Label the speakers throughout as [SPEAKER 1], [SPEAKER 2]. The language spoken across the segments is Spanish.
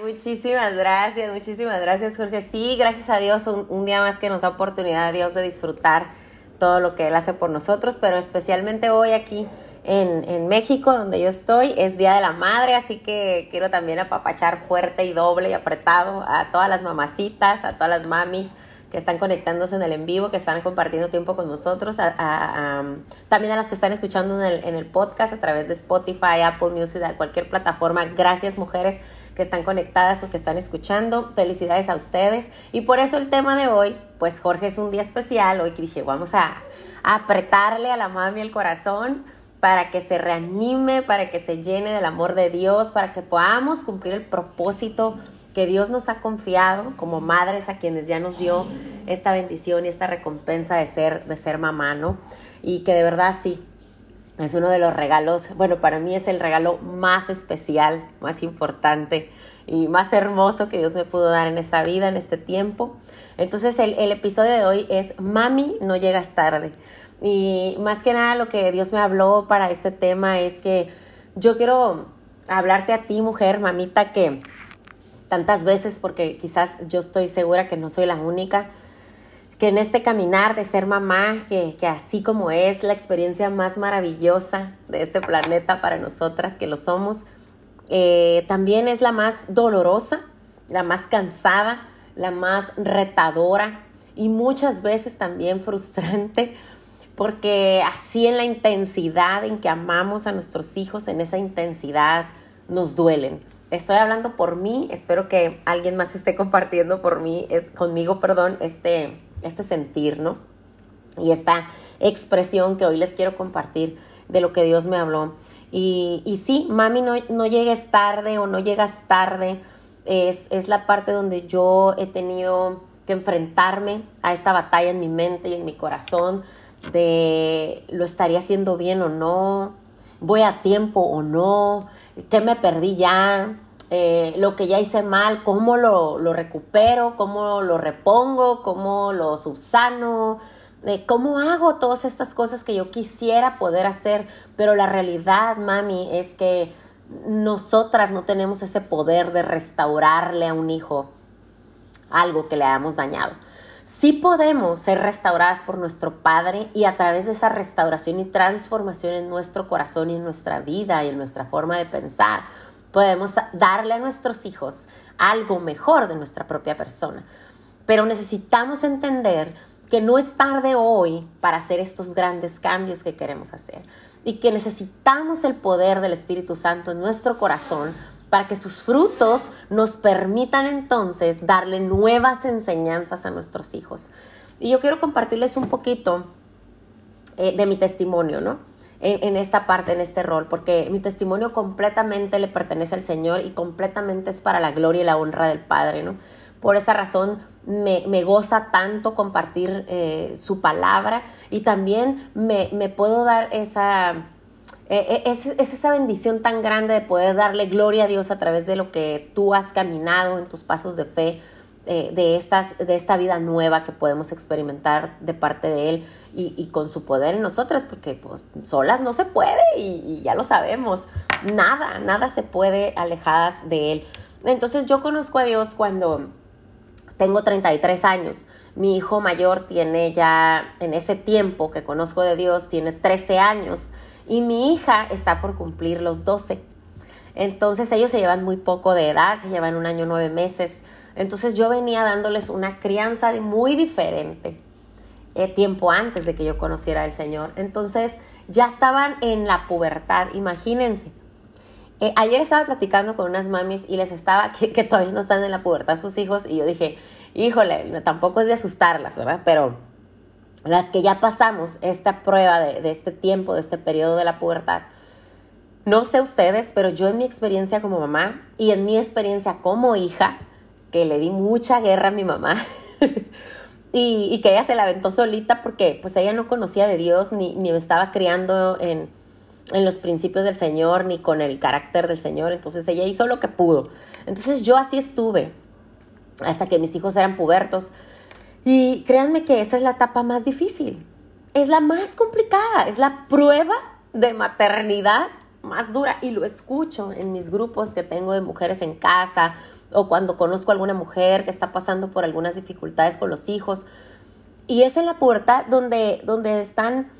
[SPEAKER 1] Muchísimas gracias, muchísimas gracias, Jorge. Sí, gracias a Dios, un, día más que nos da oportunidad, Dios, de disfrutar todo lo que Él hace por nosotros, pero especialmente hoy aquí en, México, donde yo estoy, es Día de la Madre, así que quiero también apapachar fuerte y doble y apretado a todas las mamacitas, a todas las mamis que están conectándose en el en vivo, que están compartiendo tiempo con nosotros, también a las que están escuchando en el, podcast a través de Spotify, Apple Music, cualquier plataforma. Gracias mujeres que están conectadas o que están escuchando. Felicidades a ustedes. Y por eso el tema de hoy, pues Jorge es un día especial. Hoy dije, vamos a, a apretarle a la mami el corazón para que se reanime, para que se llene del amor de Dios, para que podamos cumplir el propósito que Dios nos ha confiado como madres a quienes ya nos dio esta bendición y esta recompensa de ser, de ser mamá, ¿no? Y que de verdad sí, es uno de los regalos, bueno, para mí es el regalo más especial, más importante y más hermoso que Dios me pudo dar en esta vida, en este tiempo. Entonces el, el episodio de hoy es Mami, no llegas tarde. Y más que nada lo que Dios me habló para este tema es que yo quiero hablarte a ti, mujer, mamita, que tantas veces, porque quizás yo estoy segura que no soy la única, que en este caminar de ser mamá, que, así como es la experiencia más maravillosa de este planeta para nosotras que lo somos, eh, también es la más dolorosa, la más cansada, la más retadora y muchas veces también frustrante, porque así en la intensidad en que amamos a nuestros hijos, en esa intensidad nos duelen. Estoy hablando por mí, espero que alguien más esté compartiendo por mí, es, conmigo, perdón, este, este sentir, ¿no? Y esta expresión que hoy les quiero compartir de lo que Dios me habló. Y, y sí, mami, no, no llegues tarde o no llegas tarde, es, es la parte donde yo he tenido que enfrentarme a esta batalla en mi mente y en mi corazón de lo estaría haciendo bien o no, voy a tiempo o no, qué me perdí ya, eh, lo que ya hice mal, cómo lo, recupero, cómo lo repongo, cómo lo subsano, eh, cómo hago todas estas cosas que yo quisiera poder hacer, pero la realidad, mami, es que nosotras no tenemos ese poder de restaurarle a un hijo algo que le hayamos dañado. Sí podemos ser restauradas por nuestro Padre y a través de esa restauración y transformación en nuestro corazón y en nuestra vida y en nuestra forma de pensar, podemos darle a nuestros hijos algo mejor de nuestra propia persona. Pero necesitamos entender que no es tarde hoy para hacer estos grandes cambios que queremos hacer y que necesitamos el poder del Espíritu Santo en nuestro corazón para que sus frutos nos permitan entonces darle nuevas enseñanzas a nuestros hijos. Y yo quiero compartirles un poquito eh, de mi testimonio, ¿no? En, esta parte, en este rol, porque mi testimonio completamente le pertenece al Señor y completamente es para la gloria y la honra del Padre, ¿no? Por esa razón me, goza tanto compartir eh, su palabra y también me, me puedo dar esa, eh, eh, es, esa bendición tan grande de poder darle gloria a Dios a través de lo que tú has caminado en tus pasos de fe, de, estas, de esta vida nueva que podemos experimentar de parte de Él y, con su poder en nosotras, porque pues, solas no se puede y, ya lo sabemos, nada, nada se puede alejadas de Él. Entonces yo conozco a Dios cuando tengo 33 años. Mi hijo mayor tiene ya, en ese tiempo que conozco de Dios, tiene 13 años y mi hija está por cumplir los 12. Entonces ellos se llevan muy poco de edad, se llevan un año nueve meses. Entonces yo venía dándoles una crianza muy diferente eh, tiempo antes de que yo conociera al Señor. Entonces ya estaban en la pubertad, imagínense. Eh, ayer estaba platicando con unas mamis y les estaba, que, que, todavía no están en la pubertad sus hijos, y yo dije, híjole, tampoco es de asustarlas, ¿verdad? Pero las que ya pasamos esta prueba de, este tiempo, de este periodo de la pubertad, no sé ustedes, pero yo en mi experiencia como mamá y en mi experiencia como hija, que le di mucha guerra a mi mamá y, que ella se la aventó solita porque pues ella no conocía de Dios ni, ni estaba criando en, en los principios del Señor ni con el carácter del Señor, entonces ella hizo lo que pudo. Entonces yo así estuve hasta que mis hijos eran pubertos y créanme que esa es la etapa más difícil. Es la más complicada, es la prueba de maternidad más dura y lo escucho en mis grupos que tengo de mujeres en casa, o cuando conozco a alguna mujer que está pasando por algunas dificultades con los hijos. Y es en la pubertad donde, donde están,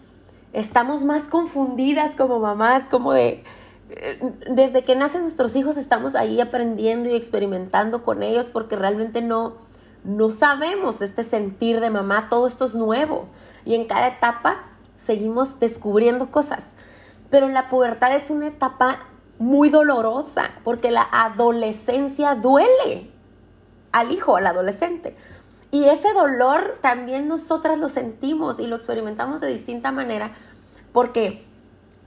[SPEAKER 1] estamos más confundidas como mamás, como de, eh, desde que nacen nuestros hijos estamos ahí aprendiendo y experimentando con ellos porque realmente no, no sabemos este sentir de mamá, todo esto es nuevo y en cada etapa seguimos descubriendo cosas. Pero la pubertad es una etapa muy dolorosa porque la adolescencia duele al hijo, al adolescente. Y ese dolor también nosotras lo sentimos y lo experimentamos de distinta manera porque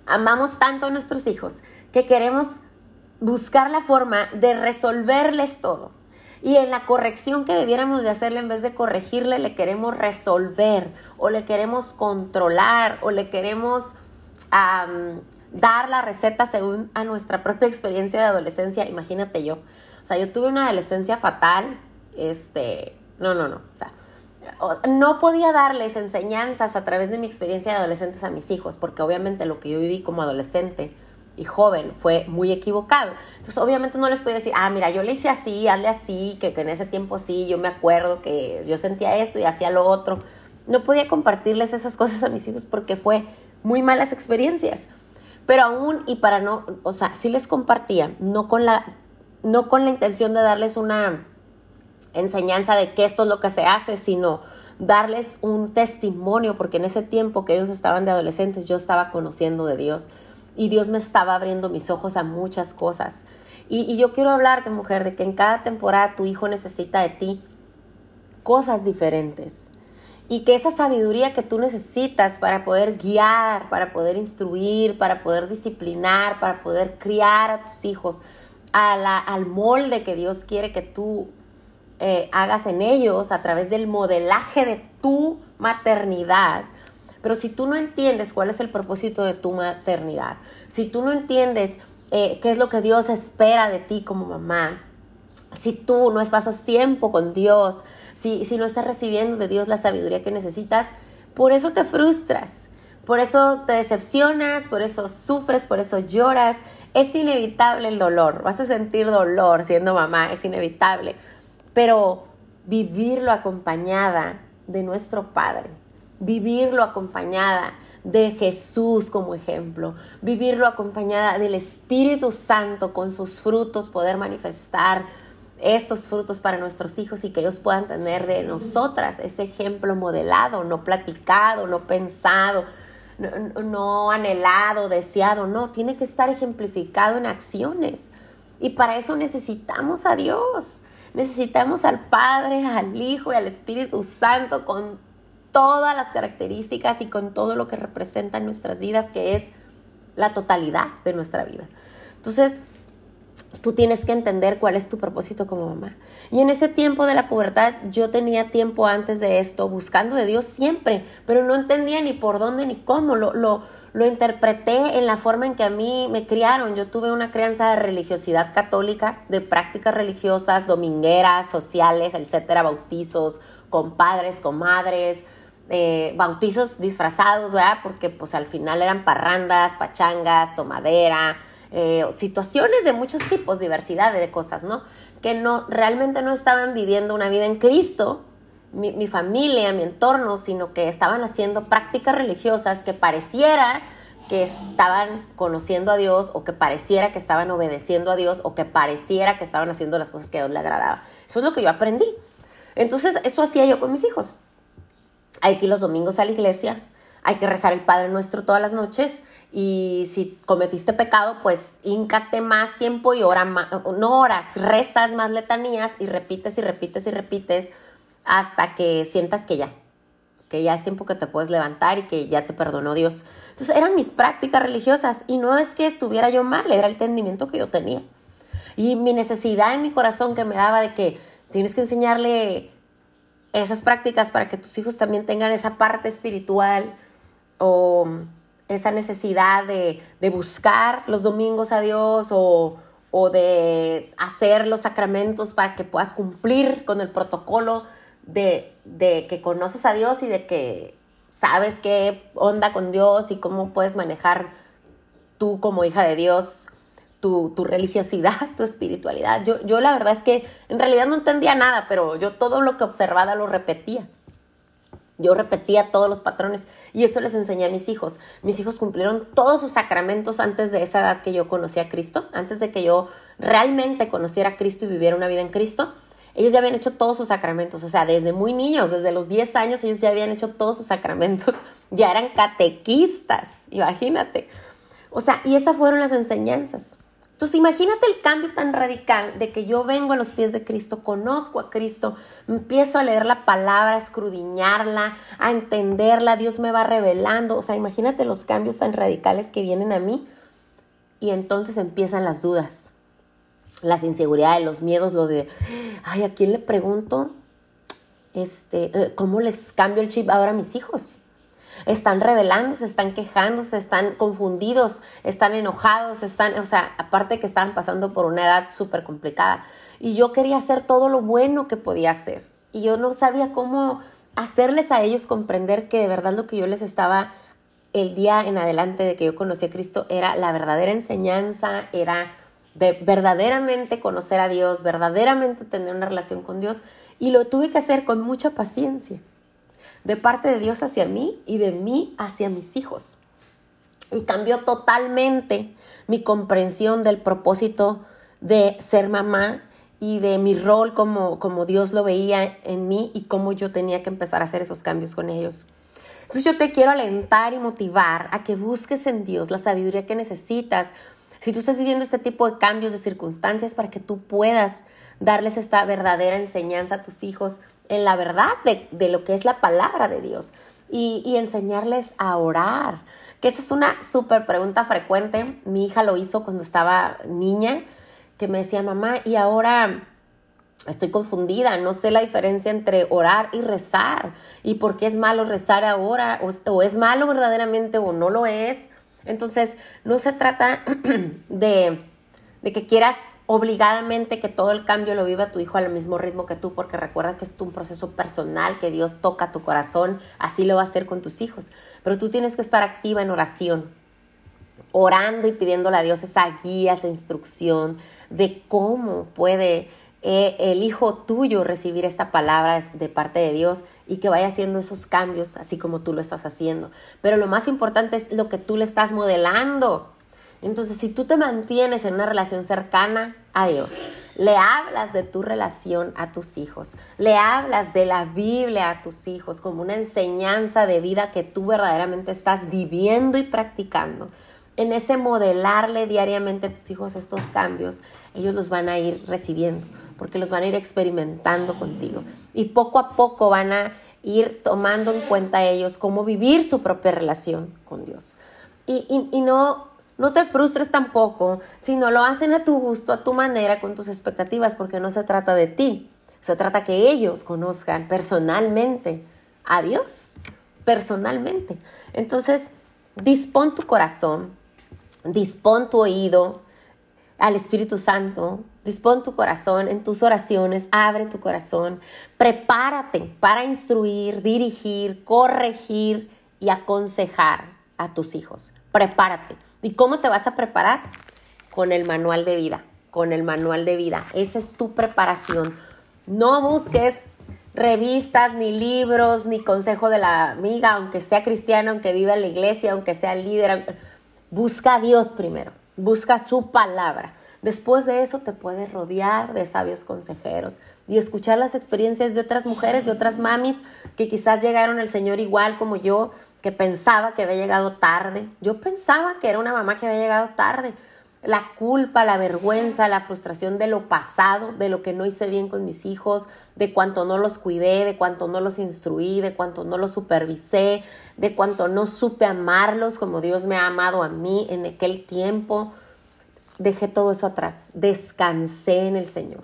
[SPEAKER 1] amamos tanto a nuestros hijos que queremos buscar la forma de resolverles todo. Y en la corrección que debiéramos de hacerle, en vez de corregirle, le queremos resolver o le queremos controlar o le queremos dar la receta según a nuestra propia experiencia de adolescencia. Imagínate yo. O sea, yo tuve una adolescencia fatal. Este, no, no, no. O sea, no podía darles enseñanzas a través de mi experiencia de adolescentes a mis hijos, porque obviamente lo que yo viví como adolescente y joven fue muy equivocado. Entonces, obviamente no les podía decir, ah, mira, yo le hice así, hazle así, que, que en ese tiempo sí, yo me acuerdo que yo sentía esto y hacía lo otro. No podía compartirles esas cosas a mis hijos porque fue muy malas experiencias. Pero aún, y para no, o sea, sí les compartía, no con la, no con la intención de darles una enseñanza de que esto es lo que se hace, sino darles un testimonio, porque en ese tiempo que ellos estaban de adolescentes, yo estaba conociendo de Dios y Dios me estaba abriendo mis ojos a muchas cosas. Y, y yo quiero hablarte, mujer, de que en cada temporada tu hijo necesita de ti cosas diferentes y que esa sabiduría que tú necesitas para poder guiar, para poder instruir, para poder disciplinar, para poder criar a tus hijos a la, al molde que Dios quiere que tú eh, hagas en ellos a través del modelaje de tu maternidad. Pero si tú no entiendes cuál es el propósito de tu maternidad, si tú no entiendes eh, qué es lo que Dios espera de ti como mamá, si tú no pasas tiempo con Dios, si, si no estás recibiendo de Dios la sabiduría que necesitas, por eso te frustras, por eso te decepcionas, por eso sufres, por eso lloras. Es inevitable el dolor, vas a sentir dolor siendo mamá, es inevitable, pero vivirlo acompañada de nuestro Padre, vivirlo acompañada de Jesús como ejemplo, vivirlo acompañada del Espíritu Santo con sus frutos, poder manifestar estos frutos para nuestros hijos y que ellos puedan tener de nosotras ese ejemplo modelado, no platicado, no pensado, no, anhelado, deseado, no, tiene que estar ejemplificado en acciones. Y para eso necesitamos a Dios, necesitamos al Padre, al Hijo y al Espíritu Santo con todas las características y con todo lo que representa en nuestras vidas, que es la totalidad de nuestra vida. Entonces, tú tienes que entender cuál es tu propósito como mamá. Y en ese tiempo de la pubertad, yo tenía tiempo antes de esto buscando de Dios siempre, pero no entendía ni por dónde ni cómo. Lo, lo, lo interpreté en la forma en que a mí me criaron. Yo tuve una crianza de religiosidad católica, de prácticas religiosas, domingueras, sociales, etcétera, bautizos, con padres, con madres. Eh, bautizos disfrazados, ¿verdad? Porque pues al final eran parrandas, pachangas, tomadera, eh, situaciones de muchos tipos, diversidad de cosas, ¿no? Que no, realmente no estaban viviendo una vida en Cristo, mi, mi familia, mi entorno, sino que estaban haciendo prácticas religiosas que pareciera que estaban conociendo a Dios o que pareciera que estaban obedeciendo a Dios o que pareciera que estaban haciendo las cosas que a Dios le agradaba. Eso es lo que yo aprendí. Entonces, eso hacía yo con mis hijos. Hay que ir los domingos a la iglesia, hay que rezar el Padre Nuestro todas las noches y si cometiste pecado, pues íncate más tiempo y ora más, no horas, rezas más letanías y repites y repites y repites hasta que sientas que ya, que ya es tiempo que te puedes levantar y que ya te perdonó Dios. Entonces eran mis prácticas religiosas y no es que estuviera yo mal, era el entendimiento que yo tenía. Y mi necesidad en mi corazón que me daba de que tienes que enseñarle esas prácticas para que tus hijos también tengan esa parte espiritual o esa necesidad de, buscar los domingos a Dios o, de hacer los sacramentos para que puedas cumplir con el protocolo de, de, que conoces a Dios y de que sabes qué onda con Dios y cómo puedes manejar tú como hija de Dios tu, tu, religiosidad, tu espiritualidad. Yo, yo la verdad es que en realidad no entendía nada, pero yo todo lo que observaba lo repetía. Yo repetía todos los patrones y eso les enseñé a mis hijos. Mis hijos cumplieron todos sus sacramentos antes de esa edad que yo conocí a Cristo, antes de que yo realmente conociera a Cristo y viviera una vida en Cristo. Ellos ya habían hecho todos sus sacramentos, o sea, desde muy niños, desde los 10 años, ellos ya habían hecho todos sus sacramentos, ya eran catequistas, imagínate. O sea, y esas fueron las enseñanzas. Entonces imagínate el cambio tan radical de que yo vengo a los pies de Cristo, conozco a Cristo, empiezo a leer la palabra, a escudriñarla, a entenderla, Dios me va revelando, o sea, imagínate los cambios tan radicales que vienen a mí y entonces empiezan las dudas, las inseguridades, los miedos, lo de, ay, ¿a quién le pregunto? Este, eh, ¿cómo les cambio el chip ahora a mis hijos? Están rebelándose, están quejándose, están confundidos, están enojados, están, o sea, aparte que estaban pasando por una edad súper complicada. Y yo quería hacer todo lo bueno que podía hacer. Y yo no sabía cómo hacerles a ellos comprender que de verdad lo que yo les estaba el día en adelante de que yo conocí a Cristo era la verdadera enseñanza, era de verdaderamente conocer a Dios, verdaderamente tener una relación con Dios. Y lo tuve que hacer con mucha paciencia de parte de Dios hacia mí y de mí hacia mis hijos. Y cambió totalmente mi comprensión del propósito de ser mamá y de mi rol como, como Dios lo veía en mí y cómo yo tenía que empezar a hacer esos cambios con ellos. Entonces yo te quiero alentar y motivar a que busques en Dios la sabiduría que necesitas. Si tú estás viviendo este tipo de cambios de circunstancias para que tú puedas darles esta verdadera enseñanza a tus hijos en la verdad de, lo que es la palabra de Dios y, enseñarles a orar. Que esa es una súper pregunta frecuente. Mi hija lo hizo cuando estaba niña, que me decía, mamá, y ahora estoy confundida, no sé la diferencia entre orar y rezar, y por qué es malo rezar ahora, o es malo verdaderamente o no lo es. Entonces, no se trata de de que quieras obligadamente que todo el cambio lo viva tu hijo al mismo ritmo que tú, porque recuerda que es un proceso personal, que Dios toca tu corazón, así lo va a hacer con tus hijos. Pero tú tienes que estar activa en oración, orando y pidiéndole a Dios esa guía, esa instrucción de cómo puede eh, el hijo tuyo recibir esta palabra de parte de Dios y que vaya haciendo esos cambios así como tú lo estás haciendo. Pero lo más importante es lo que tú le estás modelando. Entonces, si tú te mantienes en una relación cercana a Dios, le hablas de tu relación a tus hijos, le hablas de la Biblia a tus hijos como una enseñanza de vida que tú verdaderamente estás viviendo y practicando, en ese modelarle diariamente a tus hijos estos cambios, ellos los van a ir recibiendo, porque los van a ir experimentando contigo. Y poco a poco van a ir tomando en cuenta ellos cómo vivir su propia relación con Dios. Y, y, y no no te frustres tampoco si no lo hacen a tu gusto, a tu manera, con tus expectativas, porque no se trata de ti. Se trata que ellos conozcan personalmente a Dios, personalmente. Entonces, dispón tu corazón, dispón tu oído al Espíritu Santo, dispón tu corazón en tus oraciones, abre tu corazón, prepárate para instruir, dirigir, corregir y aconsejar a tus hijos. Prepárate. ¿Y cómo te vas a preparar? Con el manual de vida, con el manual de vida. Esa es tu preparación. No busques revistas, ni libros, ni consejo de la amiga, aunque sea cristiano, aunque viva en la iglesia, aunque sea líder. Busca a Dios primero, busca su palabra. Después de eso te puedes rodear de sabios consejeros y escuchar las experiencias de otras mujeres, de otras mamis que quizás llegaron al Señor igual como yo, que pensaba que había llegado tarde. Yo pensaba que era una mamá que había llegado tarde. La culpa, la vergüenza, la frustración de lo pasado, de lo que no hice bien con mis hijos, de cuánto no los cuidé, de cuánto no los instruí, de cuánto no los supervisé, de cuánto no supe amarlos como Dios me ha amado a mí en aquel tiempo. Dejé todo eso atrás, descansé en el Señor.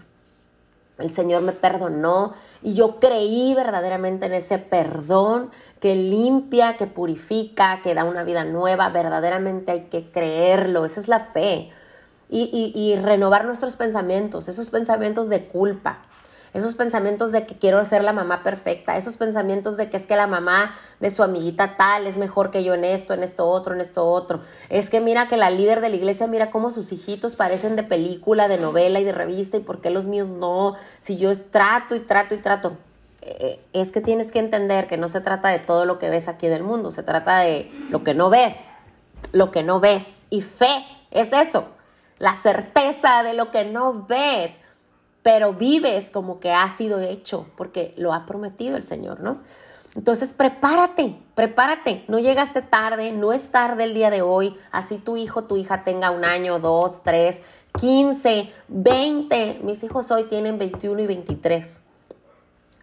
[SPEAKER 1] El Señor me perdonó y yo creí verdaderamente en ese perdón que limpia, que purifica, que da una vida nueva. Verdaderamente hay que creerlo. Esa es la fe. Y, renovar nuestros pensamientos, esos pensamientos de culpa, esos pensamientos de que quiero ser la mamá perfecta, esos pensamientos de que es que la mamá de su amiguita tal es mejor que yo en esto, en esto otro, en esto otro. Es que mira que la líder de la iglesia mira cómo sus hijitos parecen de película, de novela y de revista y por qué los míos no, si yo trato y trato y trato. Eh, es que tienes que entender que no se trata de todo lo que ves aquí en el mundo, se trata de lo que no ves, lo que no ves. Y fe es eso, la certeza de lo que no ves pero vives como que ha sido hecho, porque lo ha prometido el Señor, ¿no? Entonces prepárate, prepárate, no llegaste tarde, no es tarde el día de hoy, así tu hijo, tu hija tenga un año, dos, tres, quince, veinte, mis hijos hoy tienen 21 y 23.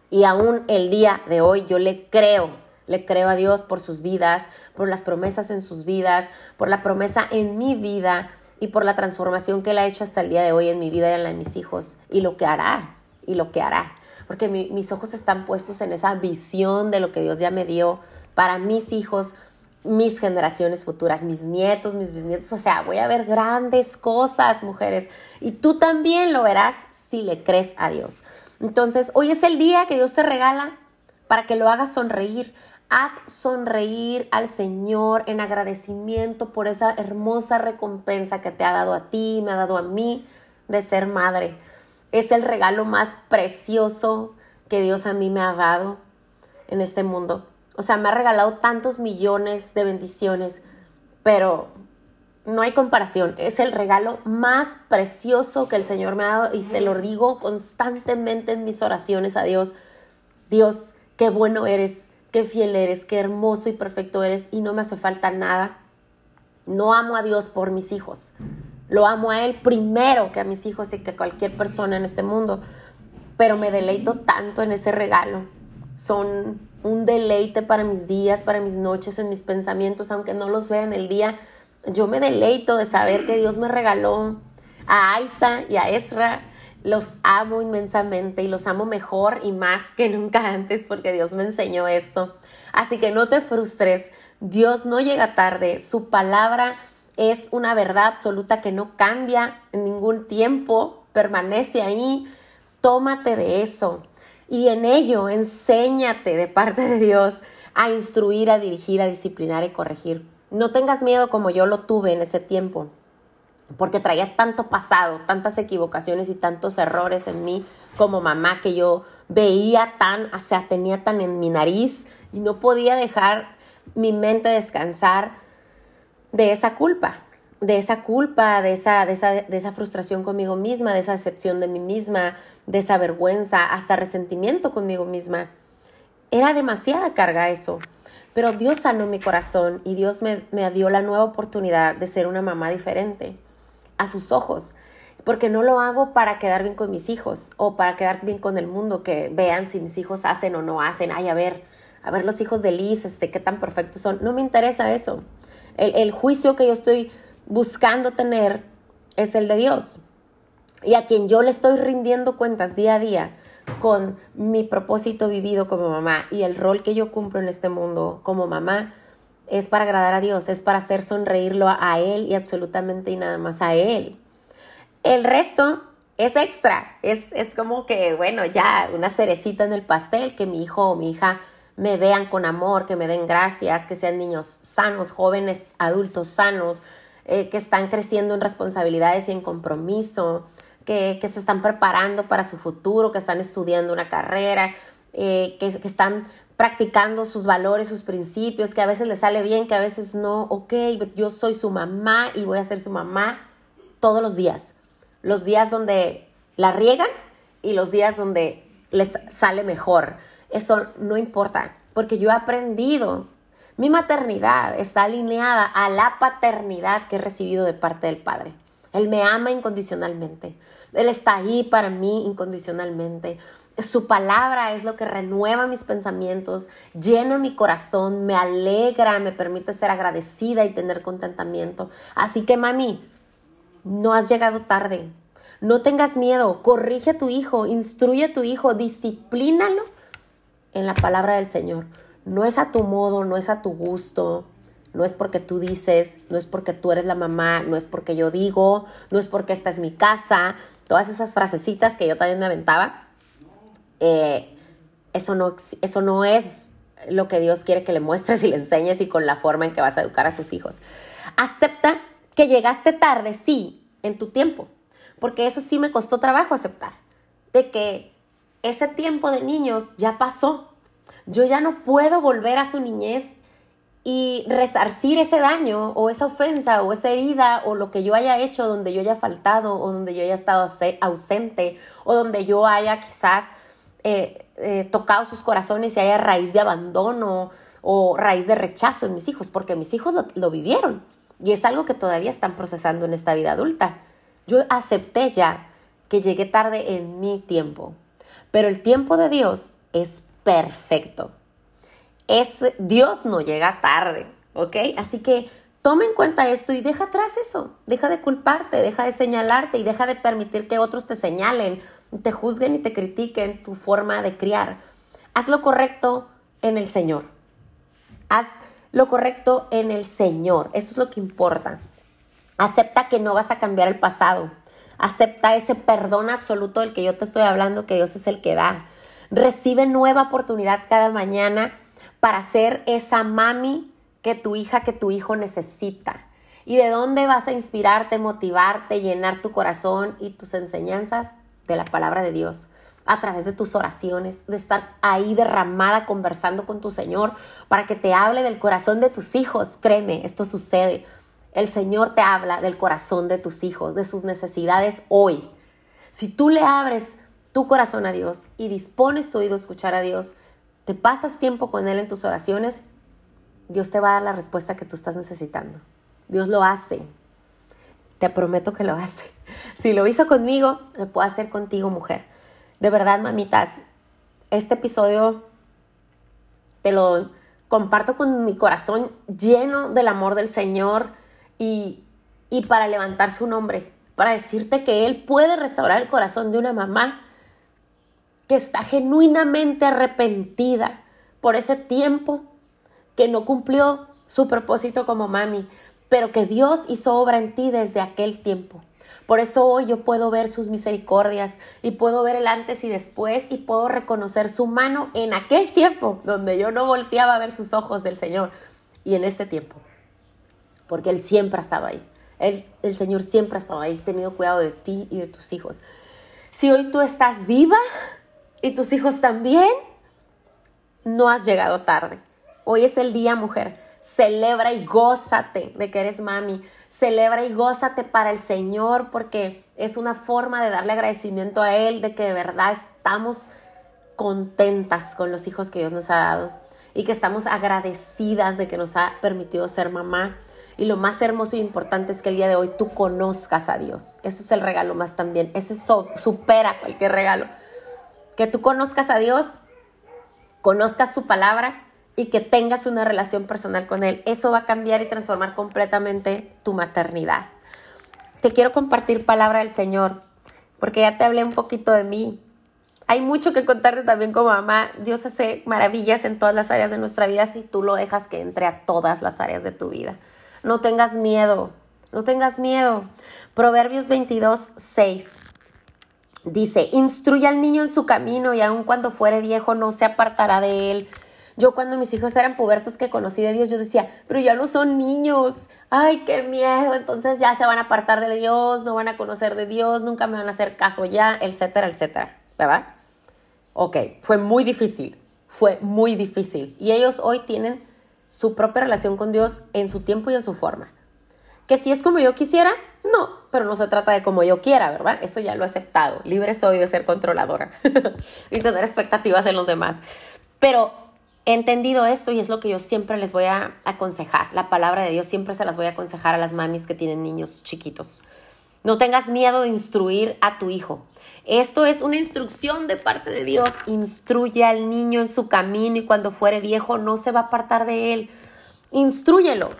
[SPEAKER 1] Y aún el día de hoy yo le creo, le creo a Dios por sus vidas, por las promesas en sus vidas, por la promesa en mi vida, y por la transformación que Él ha hecho hasta el día de hoy en mi vida y en la de mis hijos y lo que hará y lo que hará. Porque mis ojos están puestos en esa visión de lo que Dios ya me dio para mis hijos, mis generaciones futuras, mis nietos, mis bisnietos. O sea, voy a ver grandes cosas, mujeres. Y tú también lo verás si le crees a Dios. Entonces, hoy es el día que Dios te regala para que lo hagas sonreír, Haz sonreír al Señor en agradecimiento por esa hermosa recompensa que te ha dado a ti, me ha dado a mí de ser madre. Es el regalo más precioso que Dios a mí me ha dado en este mundo. O sea, me ha regalado tantos millones de bendiciones, pero no hay comparación. Es el regalo más precioso que el Señor me ha dado y se lo digo constantemente en mis oraciones a Dios. Dios, qué bueno eres qué fiel eres, qué hermoso y perfecto eres y no me hace falta nada. No amo a Dios por mis hijos. Lo amo a Él primero que a mis hijos y que a cualquier persona en este mundo. Pero me deleito tanto en ese regalo. Son un deleite para mis días, para mis noches, en mis pensamientos, aunque no los vea en el día. Yo me deleito de saber que Dios me regaló a Aisa y a Ezra. Los amo inmensamente y los amo mejor y más que nunca antes porque Dios me enseñó esto. Así que no te frustres, Dios no llega tarde, su palabra es una verdad absoluta que no cambia en ningún tiempo, permanece ahí, tómate de eso y en ello enséñate de parte de Dios a instruir, a dirigir, a disciplinar y corregir. No tengas miedo como yo lo tuve en ese tiempo porque traía tanto pasado, tantas equivocaciones y tantos errores en mí como mamá que yo veía tan, o sea, tenía tan en mi nariz y no podía dejar mi mente descansar de esa culpa, de esa culpa, de esa, de esa, de esa frustración conmigo misma, de esa decepción de mí misma, de esa vergüenza, hasta resentimiento conmigo misma. Era demasiada carga eso. Pero Dios sanó mi corazón y Dios me, me dio la nueva oportunidad de ser una mamá diferente a sus ojos, porque no lo hago para quedar bien con mis hijos o para quedar bien con el mundo, que vean si mis hijos hacen o no hacen, ay, a ver, a ver los hijos de Liz, este, qué tan perfectos son. No me interesa eso. El, el juicio que yo estoy buscando tener es el de Dios. Y a quien yo le estoy rindiendo cuentas día a día con mi propósito vivido como mamá y el rol que yo cumplo en este mundo como mamá, es para agradar a Dios, es para hacer sonreírlo a Él y absolutamente y nada más a Él. El resto es extra, es, es como que, bueno, ya una cerecita en el pastel, que mi hijo o mi hija me vean con amor, que me den gracias, que sean niños sanos, jóvenes, adultos sanos, eh, que están creciendo en responsabilidades y en compromiso, que, se están preparando para su futuro, que están estudiando una carrera, eh, que, que, están practicando sus valores, sus principios, que a veces le sale bien, que a veces no, ok, yo soy su mamá y voy a ser su mamá todos los días. Los días donde la riegan y los días donde les sale mejor. Eso no importa, porque yo he aprendido. Mi maternidad está alineada a la paternidad que he recibido de parte del Padre. Él me ama incondicionalmente. Él está ahí para mí incondicionalmente. Su palabra es lo que renueva mis pensamientos, llena mi corazón, me alegra, me permite ser agradecida y tener contentamiento. Así que mami, no has llegado tarde. No tengas miedo, corrige a tu hijo, instruye a tu hijo, disciplínalo en la palabra del Señor. No es a tu modo, no es a tu gusto, no es porque tú dices, no es porque tú eres la mamá, no es porque yo digo, no es porque esta es mi casa, todas esas frasecitas que yo también me aventaba eh, eso, no, eso no es lo que Dios quiere que le muestres y le enseñes y con la forma en que vas a educar a tus hijos. Acepta que llegaste tarde, sí, en tu tiempo, porque eso sí me costó trabajo aceptar, de que ese tiempo de niños ya pasó. Yo ya no puedo volver a su niñez y resarcir ese daño o esa ofensa o esa herida o lo que yo haya hecho donde yo haya faltado o donde yo haya estado ausente o donde yo haya quizás eh, eh, tocado sus corazones y haya raíz de abandono o raíz de rechazo en mis hijos, porque mis hijos lo, lo vivieron y es algo que todavía están procesando en esta vida adulta. Yo acepté ya que llegué tarde en mi tiempo, pero el tiempo de Dios es perfecto. Es, Dios no llega tarde, ¿ok? Así que toma en cuenta esto y deja atrás eso. Deja de culparte, deja de señalarte y deja de permitir que otros te señalen, te juzguen y te critiquen tu forma de criar. Haz lo correcto en el Señor. Haz lo correcto en el Señor. Eso es lo que importa. Acepta que no vas a cambiar el pasado. Acepta ese perdón absoluto del que yo te estoy hablando, que Dios es el que da. Recibe nueva oportunidad cada mañana para ser esa mami que tu hija, que tu hijo necesita. ¿Y de dónde vas a inspirarte, motivarte, llenar tu corazón y tus enseñanzas? De la palabra de Dios a través de tus oraciones, de estar ahí derramada conversando con tu Señor para que te hable del corazón de tus hijos. Créeme, esto sucede. El Señor te habla del corazón de tus hijos, de sus necesidades hoy. Si tú le abres tu corazón a Dios y dispones tu oído a escuchar a Dios, te pasas tiempo con Él en tus oraciones, Dios te va a dar la respuesta que tú estás necesitando. Dios lo hace. Te prometo que lo hace. Si lo hizo conmigo, lo puede hacer contigo, mujer. De verdad, mamitas, este episodio te lo comparto con mi corazón lleno del amor del Señor y, y para levantar su nombre, para decirte que Él puede restaurar el corazón de una mamá que está genuinamente arrepentida por ese tiempo que no cumplió su propósito como mami, pero que Dios hizo obra en ti desde aquel tiempo. Por eso hoy yo puedo ver sus misericordias y puedo ver el antes y después y puedo reconocer su mano en aquel tiempo donde yo no volteaba a ver sus ojos del Señor y en este tiempo. Porque Él siempre ha estado ahí. el Señor siempre ha estado ahí, tenido cuidado de ti y de tus hijos. Si hoy tú estás viva y tus hijos también, no has llegado tarde. Hoy es el día, mujer Celebra y gózate de que eres mami. Celebra y gózate para el Señor porque es una forma de darle agradecimiento a Él de que de verdad estamos contentas con los hijos que Dios nos ha dado y que estamos agradecidas de que nos ha permitido ser mamá. Y lo más hermoso y importante es que el día de hoy tú conozcas a Dios. Eso es el regalo más también. Ese supera cualquier regalo. Que tú conozcas a Dios, conozcas su palabra y que tengas una relación personal con Él. Eso va a cambiar y transformar completamente tu maternidad. Te quiero compartir palabra del Señor, porque ya te hablé un poquito de mí. Hay mucho que contarte también como mamá. Dios hace maravillas en todas las áreas de nuestra vida si tú lo dejas que entre a todas las áreas de tu vida. No tengas miedo, no tengas miedo. Proverbios 22, 6. Dice, instruye al niño en su camino y aun cuando fuere viejo no se apartará de él. Yo cuando mis hijos eran pubertos que conocí de Dios, yo decía, pero ya no son niños, ay, qué miedo, entonces ya se van a apartar de Dios, no van a conocer de Dios, nunca me van a hacer caso ya, etcétera, etcétera, ¿verdad? Ok, fue muy difícil, fue muy difícil. Y ellos hoy tienen su propia relación con Dios en su tiempo y en su forma. Que si es como yo quisiera, pero no se trata de como yo quiera, ¿verdad? Eso ya lo he aceptado. Libre soy de ser controladora y tener expectativas en los demás. Pero he entendido esto y es lo que yo siempre les voy a aconsejar. La palabra de Dios siempre se las voy a aconsejar a las mamis que tienen niños chiquitos. No tengas miedo de instruir a tu hijo. Esto es una instrucción de parte de Dios. Instruye al niño en su camino y cuando fuere viejo no se va a apartar de él. Instrúyelo.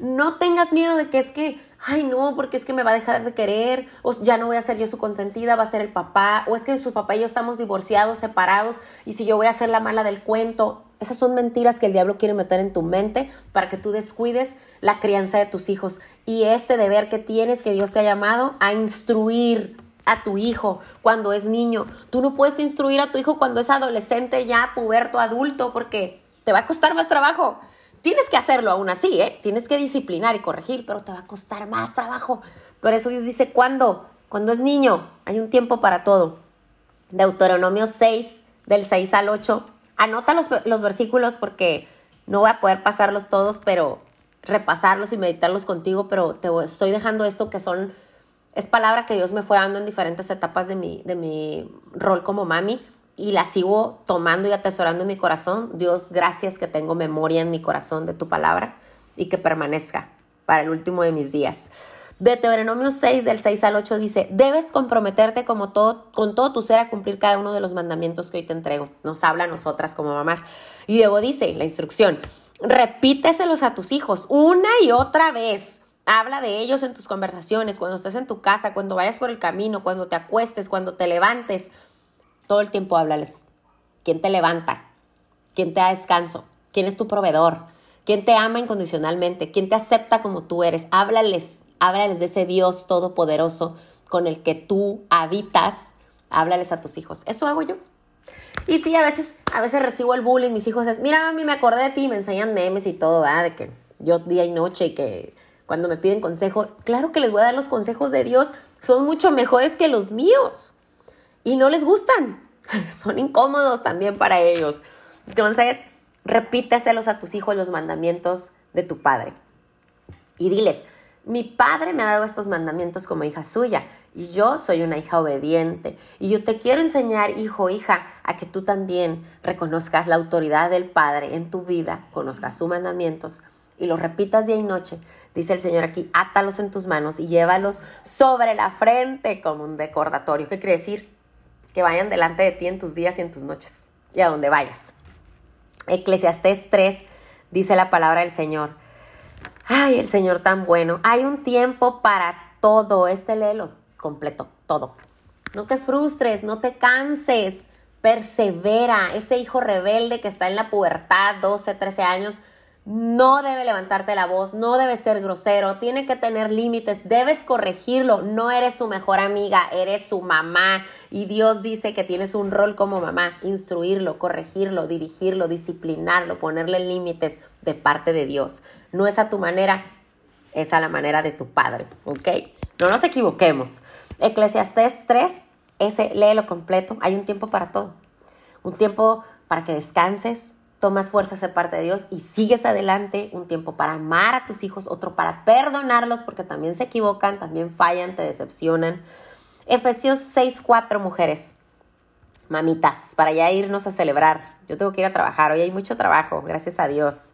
[SPEAKER 1] No tengas miedo de que es que, ay no, porque es que me va a dejar de querer, o ya no voy a ser yo su consentida, va a ser el papá, o es que su papá y yo estamos divorciados, separados, y si yo voy a ser la mala del cuento. Esas son mentiras que el diablo quiere meter en tu mente para que tú descuides la crianza de tus hijos. Y este deber que tienes, que Dios te ha llamado a instruir a tu hijo cuando es niño. Tú no puedes instruir a tu hijo cuando es adolescente, ya puberto, adulto, porque te va a costar más trabajo. Tienes que hacerlo aún así, ¿eh? Tienes que disciplinar y corregir, pero te va a costar más trabajo. Por eso Dios dice, ¿cuándo? Cuando es niño, hay un tiempo para todo. Deuteronomio 6, del 6 al 8. Anota los, los versículos porque no voy a poder pasarlos todos, pero repasarlos y meditarlos contigo, pero te estoy dejando esto que son, es palabra que Dios me fue dando en diferentes etapas de mi, de mi rol como mami y la sigo tomando y atesorando en mi corazón. Dios, gracias que tengo memoria en mi corazón de tu palabra y que permanezca para el último de mis días. Deuteronomio 6, del 6 al 8 dice, debes comprometerte como todo, con todo tu ser a cumplir cada uno de los mandamientos que hoy te entrego. Nos habla a nosotras como mamás. Y luego dice la instrucción, repíteselos a tus hijos una y otra vez. Habla de ellos en tus conversaciones, cuando estés en tu casa, cuando vayas por el camino, cuando te acuestes, cuando te levantes. Todo el tiempo háblales. ¿Quién te levanta? ¿Quién te da descanso? ¿Quién es tu proveedor? ¿Quién te ama incondicionalmente? ¿Quién te acepta como tú eres? Háblales, háblales de ese Dios todopoderoso con el que tú habitas. Háblales a tus hijos. Eso hago yo. Y sí, a veces, a veces recibo el bullying, mis hijos es, mira, mami, me acordé de ti, me enseñan memes y todo. De que yo día y noche y que cuando me piden consejo, claro que les voy a dar los consejos de Dios, son mucho mejores que los míos. Y no les gustan, son incómodos también para ellos. Entonces, repíteselos a tus hijos los mandamientos de tu padre. Y diles, mi padre me ha dado estos mandamientos como hija suya y yo soy una hija obediente. Y yo te quiero enseñar, hijo, hija, a que tú también reconozcas la autoridad del Padre en tu vida, conozcas sus mandamientos y los repitas día y noche. Dice el Señor aquí, átalos en tus manos y llévalos sobre la frente como un recordatorio. ¿Qué quiere decir? Que vayan delante de ti en tus días y en tus noches y a donde vayas. Eclesiastés 3 dice la palabra del Señor Ay, el Señor tan bueno. Hay un tiempo para todo. Este léelo completo, todo. No te frustres, no te canses. Persevera. Ese hijo rebelde que está en la pubertad, 12, 13 años, no debe levantarte la voz, no debe ser grosero, tiene que tener límites, debes corregirlo, no eres su mejor amiga, eres su mamá y Dios dice que tienes un rol como mamá, instruirlo, corregirlo, dirigirlo, disciplinarlo, ponerle límites de parte de Dios. No es a tu manera, es a la manera de tu padre, ¿ok? No nos equivoquemos. Eclesiastés 3, ese léelo completo, hay un tiempo para todo. Un tiempo para que descanses, tomas fuerzas de parte de Dios y sigues adelante un tiempo para amar a tus hijos, otro para perdonarlos porque también se equivocan, también fallan, te decepcionan. Efesios 6:4 mujeres, mamitas, para ya irnos a celebrar. Yo tengo que ir a trabajar, hoy hay mucho trabajo, gracias a Dios.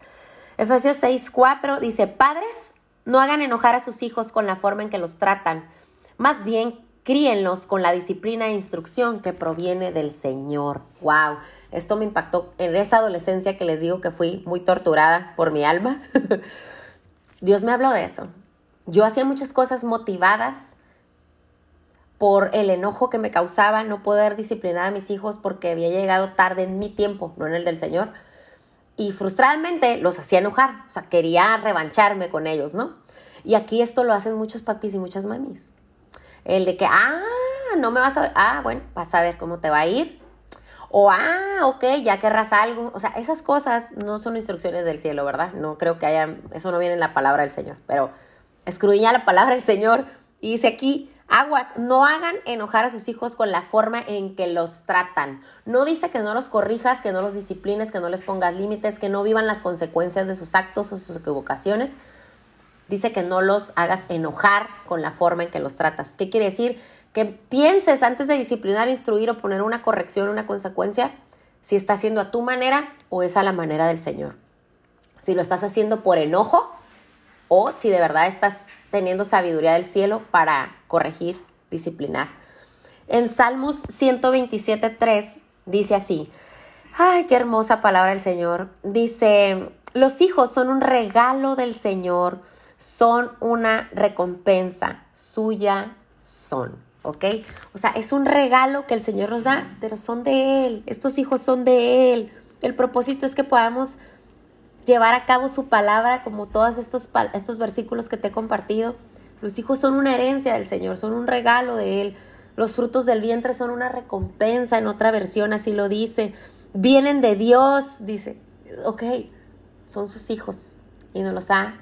[SPEAKER 1] Efesios 6:4 dice, padres, no hagan enojar a sus hijos con la forma en que los tratan, más bien críenlos con la disciplina e instrucción que proviene del Señor. ¡Wow! Esto me impactó en esa adolescencia que les digo que fui muy torturada por mi alma. Dios me habló de eso. Yo hacía muchas cosas motivadas por el enojo que me causaba no poder disciplinar a mis hijos porque había llegado tarde en mi tiempo, no en el del Señor. Y frustradamente los hacía enojar, o sea, quería revancharme con ellos, ¿no? Y aquí esto lo hacen muchos papis y muchas mamis. El de que, ah, no me vas a, ah, bueno, vas a ver cómo te va a ir. O, ah, ok, ya querrás algo. O sea, esas cosas no son instrucciones del cielo, ¿verdad? No creo que haya, eso no viene en la palabra del Señor. Pero escruña la palabra del Señor y dice aquí, aguas, no hagan enojar a sus hijos con la forma en que los tratan. No dice que no los corrijas, que no los disciplines, que no les pongas límites, que no vivan las consecuencias de sus actos o sus equivocaciones dice que no los hagas enojar con la forma en que los tratas. ¿Qué quiere decir? Que pienses antes de disciplinar, instruir o poner una corrección, una consecuencia, si está haciendo a tu manera o es a la manera del Señor. Si lo estás haciendo por enojo o si de verdad estás teniendo sabiduría del cielo para corregir, disciplinar. En Salmos 127.3 dice así, ay, qué hermosa palabra del Señor. Dice, los hijos son un regalo del Señor son una recompensa, suya son, ¿ok? O sea, es un regalo que el Señor nos da, pero son de Él, estos hijos son de Él. El propósito es que podamos llevar a cabo su palabra como todos estos, estos versículos que te he compartido. Los hijos son una herencia del Señor, son un regalo de Él, Los frutos del vientre son una recompensa, en otra versión así lo dice. Vienen de Dios, dice. Ok, son sus hijos y nos los ha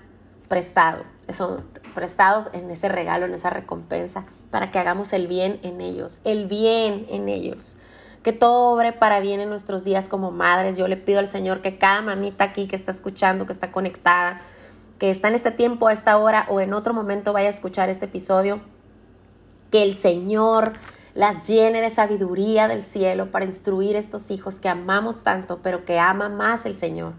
[SPEAKER 1] prestado. Son prestados en ese regalo, en esa recompensa, para que hagamos el bien en ellos, el bien en ellos. Que todo obre para bien en nuestros días como madres. Yo le pido al Señor que cada mamita aquí que está escuchando, que está conectada, que está en este tiempo, a esta hora o en otro momento vaya a escuchar este episodio, que el Señor las llene de sabiduría del cielo para instruir estos hijos que amamos tanto, pero que ama más el Señor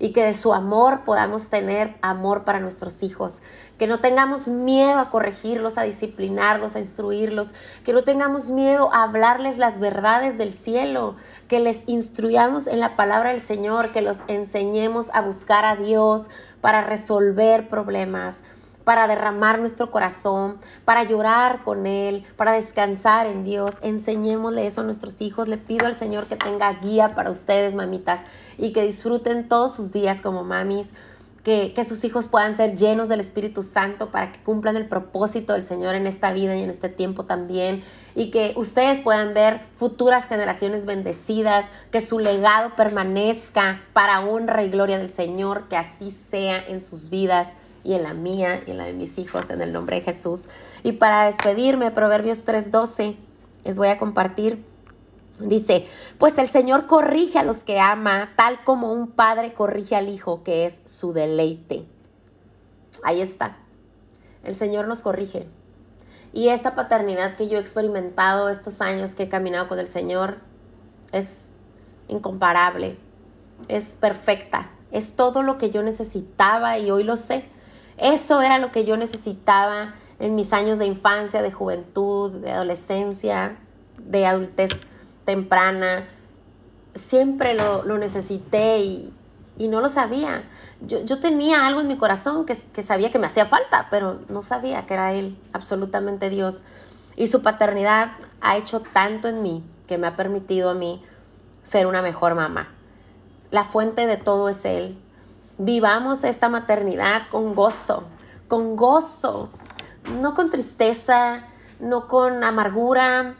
[SPEAKER 1] y que de su amor podamos tener amor para nuestros hijos, que no tengamos miedo a corregirlos, a disciplinarlos, a instruirlos, que no tengamos miedo a hablarles las verdades del cielo, que les instruyamos en la palabra del Señor, que los enseñemos a buscar a Dios para resolver problemas, para derramar nuestro corazón, para llorar con Él, para descansar en Dios. Enseñémosle eso a nuestros hijos. Le pido al Señor que tenga guía para ustedes, mamitas, y que disfruten todos sus días como mamis. Que, que, sus hijos puedan ser llenos del Espíritu Santo para que cumplan el propósito del Señor en esta vida y en este tiempo también. Y que ustedes puedan ver futuras generaciones bendecidas, que su legado permanezca para honra y gloria del Señor, que así sea en sus vidas y en la mía y en la de mis hijos, en el nombre de Jesús. Y para despedirme, Proverbios 3:12, les voy a compartir. Dice, pues el Señor corrige a los que ama, tal como un padre corrige al hijo, que es su deleite. Ahí está. El Señor nos corrige. Y esta paternidad que yo he experimentado estos años que he caminado con el Señor es incomparable, es perfecta, es todo lo que yo necesitaba y hoy lo sé eso era lo que yo necesitaba en mis años de infancia, de juventud, de adolescencia, de adultez temprana. Siempre lo, necesité y, no lo sabía. Yo, tenía algo en mi corazón que, que sabía que me hacía falta, pero no sabía que era Él, absolutamente Dios. Y su paternidad ha hecho tanto en mí que me ha permitido a mí ser una mejor mamá. La fuente de todo es Él vivamos esta maternidad con gozo, con gozo, no con tristeza, no con amargura,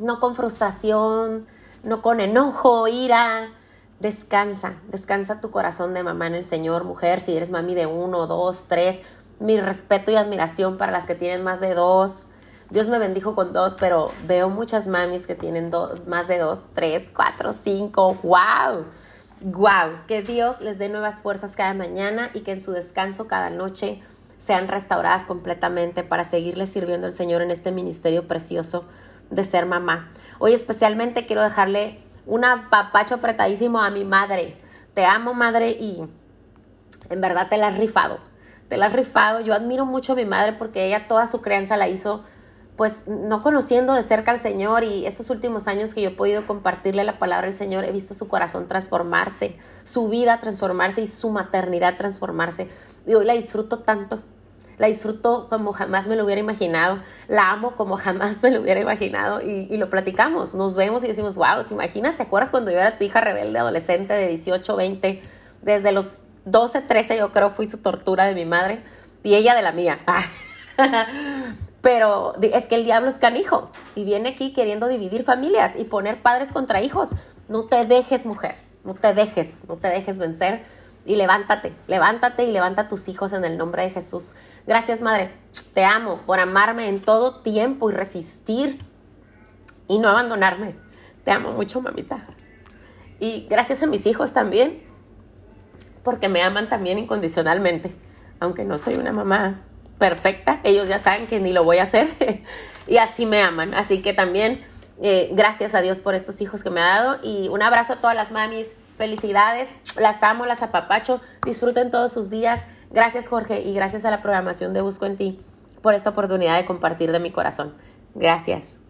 [SPEAKER 1] no con frustración, no con enojo, ira. Descansa, descansa tu corazón de mamá en el Señor, mujer, si eres mami de uno, dos, tres. Mi respeto y admiración para las que tienen más de dos. Dios me bendijo con dos, pero veo muchas mamis que tienen más de dos, tres, cuatro, cinco. ¡Wow! Wow, que Dios les dé nuevas fuerzas cada mañana y que en su descanso cada noche sean restauradas completamente para seguirle sirviendo al Señor en este ministerio precioso de ser mamá. Hoy especialmente quiero dejarle un apapacho apretadísimo a mi madre. Te amo, madre, y en verdad te la has rifado. Te la has rifado. Yo admiro mucho a mi madre porque ella toda su crianza la hizo pues no conociendo de cerca al Señor y estos últimos años que yo he podido compartirle la palabra del Señor, he visto su corazón transformarse, su vida transformarse y su maternidad transformarse. Y hoy la disfruto tanto, la disfruto como jamás me lo hubiera imaginado, la amo como jamás me lo hubiera imaginado y, y lo platicamos, nos vemos y decimos, wow, ¿te imaginas? ¿Te acuerdas cuando yo era tu hija rebelde, adolescente de 18, 20? Desde los 12, 13 yo creo fui su tortura de mi madre y ella de la mía. Pero es que el diablo es canijo y viene aquí queriendo dividir familias y poner padres contra hijos. No te dejes, mujer, no te dejes, no te dejes vencer y levántate, levántate y levanta a tus hijos en el nombre de Jesús. Gracias, Madre. Te amo por amarme en todo tiempo y resistir y no abandonarme. Te amo mucho, mamita. Y gracias a mis hijos también, porque me aman también incondicionalmente, aunque no soy una mamá perfecta, ellos ya saben que ni lo voy a hacer y así me aman. Así que también eh, gracias a Dios por estos hijos que me ha dado y un abrazo a todas las mamis, felicidades, las amo, las apapacho, disfruten todos sus días. Gracias Jorge y gracias a la programación de Busco en ti por esta oportunidad de compartir de mi corazón. Gracias.